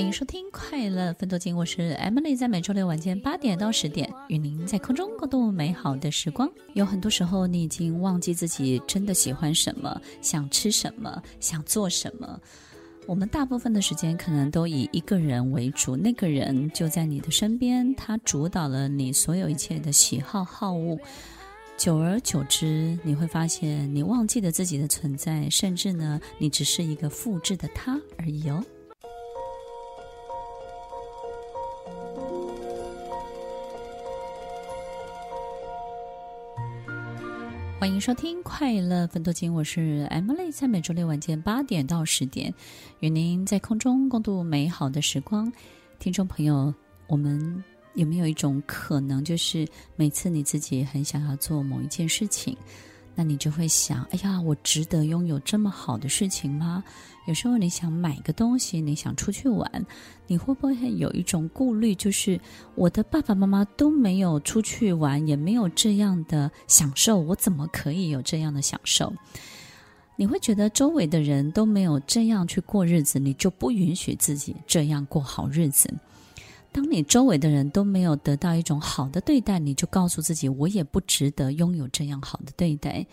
欢迎收听《快乐分多金》，我是 Emily，在每周六晚间八点到十点，与您在空中共度美好的时光。有很多时候，你已经忘记自己真的喜欢什么，想吃什么，想做什么。我们大部分的时间可能都以一个人为主，那个人就在你的身边，他主导了你所有一切的喜好好恶。久而久之，你会发现你忘记了自己的存在，甚至呢，你只是一个复制的他而已哦。欢迎收听《快乐分多金》，我是 Emily，在每周六晚间八点到十点，与您在空中共度美好的时光。听众朋友，我们有没有一种可能，就是每次你自己很想要做某一件事情，那你就会想：哎呀，我值得拥有这么好的事情吗？有时候你想买个东西，你想出去玩，你会不会有一种顾虑？就是我的爸爸妈妈都没有出去玩，也没有这样的享受，我怎么可以有这样的享受？你会觉得周围的人都没有这样去过日子，你就不允许自己这样过好日子。当你周围的人都没有得到一种好的对待，你就告诉自己，我也不值得拥有这样好的对待。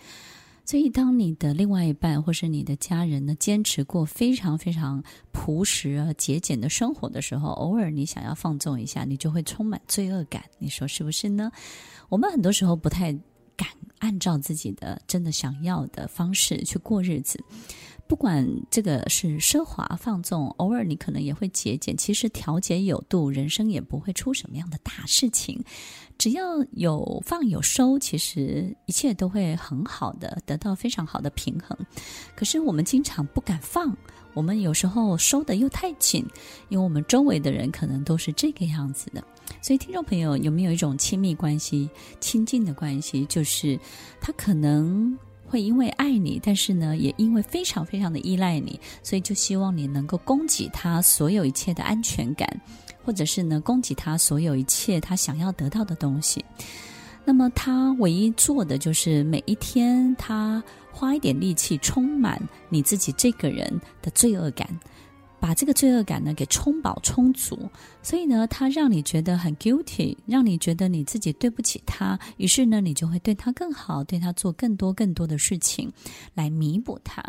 所以，当你的另外一半或是你的家人呢，坚持过非常非常朴实而节俭的生活的时候，偶尔你想要放纵一下，你就会充满罪恶感。你说是不是呢？我们很多时候不太敢按照自己的真的想要的方式去过日子。不管这个是奢华放纵，偶尔你可能也会节俭。其实调节有度，人生也不会出什么样的大事情。只要有放有收，其实一切都会很好的，得到非常好的平衡。可是我们经常不敢放，我们有时候收的又太紧，因为我们周围的人可能都是这个样子的。所以，听众朋友有没有一种亲密关系、亲近的关系，就是他可能。会因为爱你，但是呢，也因为非常非常的依赖你，所以就希望你能够供给他所有一切的安全感，或者是呢，供给他所有一切他想要得到的东西。那么他唯一做的就是每一天，他花一点力气充满你自己这个人的罪恶感。把这个罪恶感呢给充饱充足，所以呢，他让你觉得很 guilty，让你觉得你自己对不起他，于是呢，你就会对他更好，对他做更多更多的事情来弥补他。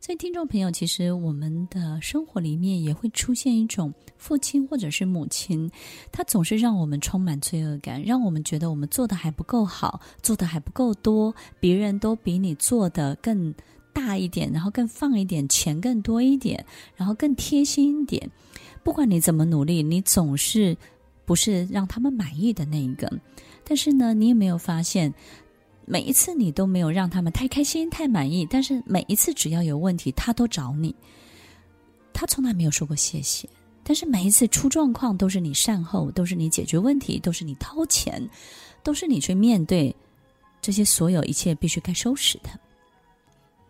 所以，听众朋友，其实我们的生活里面也会出现一种父亲或者是母亲，他总是让我们充满罪恶感，让我们觉得我们做的还不够好，做的还不够多，别人都比你做的更。大一点，然后更放一点钱，更多一点，然后更贴心一点。不管你怎么努力，你总是不是让他们满意的那一个。但是呢，你有没有发现，每一次你都没有让他们太开心、太满意。但是每一次只要有问题，他都找你，他从来没有说过谢谢。但是每一次出状况，都是你善后，都是你解决问题，都是你掏钱，都是你去面对这些所有一切必须该收拾的。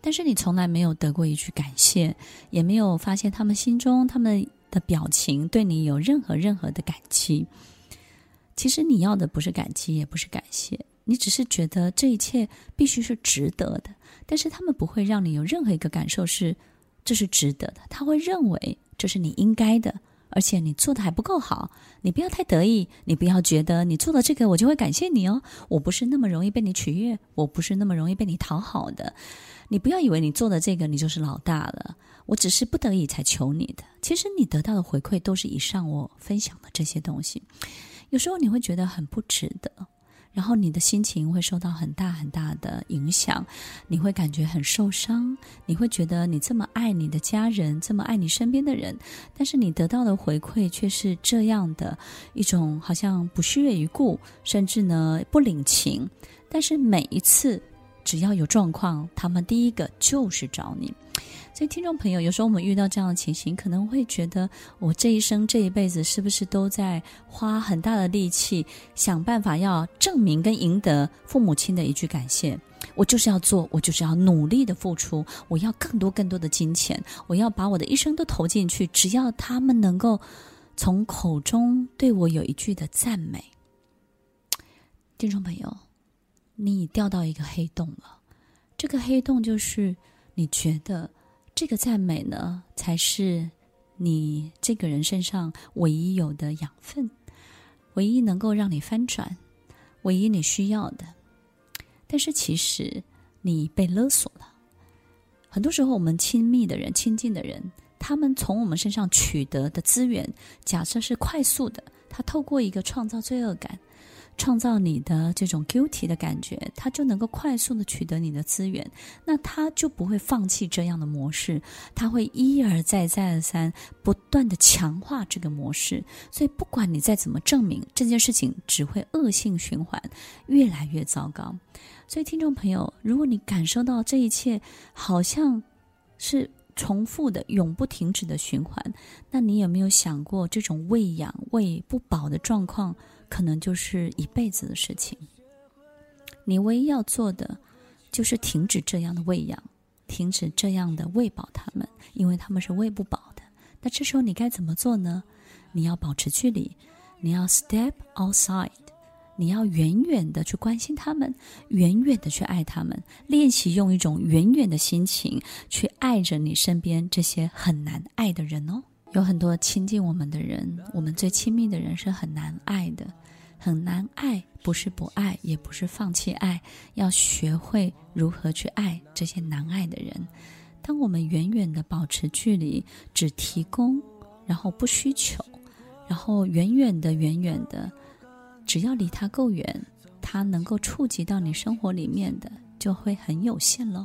但是你从来没有得过一句感谢，也没有发现他们心中他们的表情对你有任何任何的感激。其实你要的不是感激，也不是感谢，你只是觉得这一切必须是值得的。但是他们不会让你有任何一个感受是这是值得的，他会认为这是你应该的，而且你做的还不够好。你不要太得意，你不要觉得你做了这个我就会感谢你哦。我不是那么容易被你取悦，我不是那么容易被你讨好的。你不要以为你做的这个你就是老大了，我只是不得已才求你的。其实你得到的回馈都是以上我分享的这些东西。有时候你会觉得很不值得，然后你的心情会受到很大很大的影响，你会感觉很受伤，你会觉得你这么爱你的家人，这么爱你身边的人，但是你得到的回馈却是这样的一种好像不屑一顾，甚至呢不领情。但是每一次。只要有状况，他们第一个就是找你。所以，听众朋友，有时候我们遇到这样的情形，可能会觉得我这一生、这一辈子是不是都在花很大的力气，想办法要证明跟赢得父母亲的一句感谢？我就是要做，我就是要努力的付出，我要更多更多的金钱，我要把我的一生都投进去，只要他们能够从口中对我有一句的赞美。听众朋友。你掉到一个黑洞了，这个黑洞就是你觉得这个赞美呢，才是你这个人身上唯一有的养分，唯一能够让你翻转，唯一你需要的。但是其实你被勒索了。很多时候，我们亲密的人、亲近的人，他们从我们身上取得的资源，假设是快速的，他透过一个创造罪恶感。创造你的这种 guilty 的感觉，他就能够快速的取得你的资源，那他就不会放弃这样的模式，他会一而再再而三不断的强化这个模式，所以不管你再怎么证明这件事情，只会恶性循环，越来越糟糕。所以听众朋友，如果你感受到这一切好像是重复的、永不停止的循环，那你有没有想过这种喂养喂不饱的状况？可能就是一辈子的事情。你唯一要做的，就是停止这样的喂养，停止这样的喂饱他们，因为他们是喂不饱的。那这时候你该怎么做呢？你要保持距离，你要 step outside，你要远远的去关心他们，远远的去爱他们，练习用一种远远的心情去爱着你身边这些很难爱的人哦。有很多亲近我们的人，我们最亲密的人是很难爱的，很难爱，不是不爱，也不是放弃爱，要学会如何去爱这些难爱的人。当我们远远的保持距离，只提供，然后不需求，然后远远的、远远的，只要离他够远，他能够触及到你生活里面的，就会很有限喽。